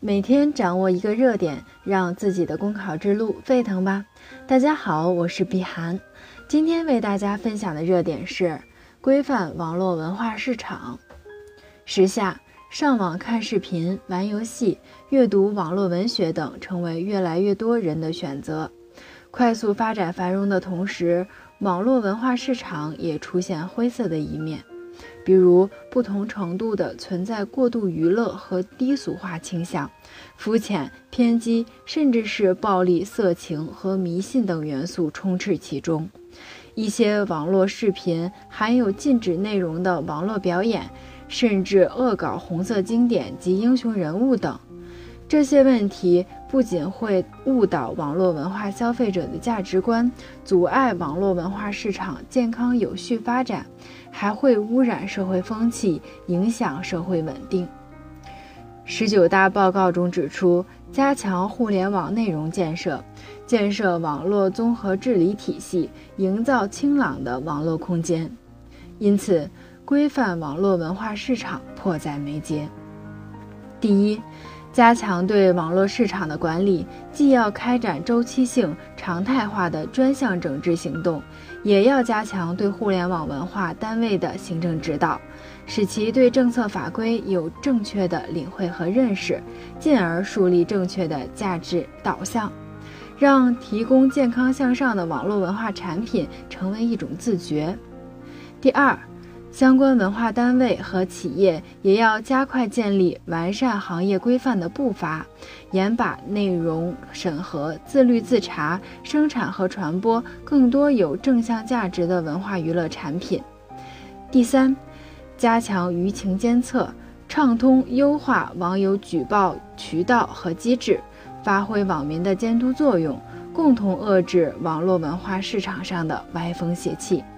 每天掌握一个热点，让自己的公考之路沸腾吧！大家好，我是碧涵，今天为大家分享的热点是规范网络文化市场。时下，上网看视频、玩游戏、阅读网络文学等，成为越来越多人的选择。快速发展繁荣的同时，网络文化市场也出现灰色的一面。比如，不同程度的存在过度娱乐和低俗化倾向，肤浅、偏激，甚至是暴力、色情和迷信等元素充斥其中。一些网络视频含有禁止内容的网络表演，甚至恶搞红色经典及英雄人物等。这些问题不仅会误导网络文化消费者的价值观，阻碍网络文化市场健康有序发展，还会污染社会风气，影响社会稳定。十九大报告中指出，加强互联网内容建设，建设网络综合治理体系，营造清朗的网络空间。因此，规范网络文化市场迫在眉睫。第一。加强对网络市场的管理，既要开展周期性、常态化的专项整治行动，也要加强对互联网文化单位的行政指导，使其对政策法规有正确的领会和认识，进而树立正确的价值导向，让提供健康向上的网络文化产品成为一种自觉。第二。相关文化单位和企业也要加快建立完善行业规范的步伐，严把内容审核，自律自查，生产和传播更多有正向价值的文化娱乐产品。第三，加强舆情监测，畅通优化网友举报渠道和机制，发挥网民的监督作用，共同遏制网络文化市场上的歪风邪气。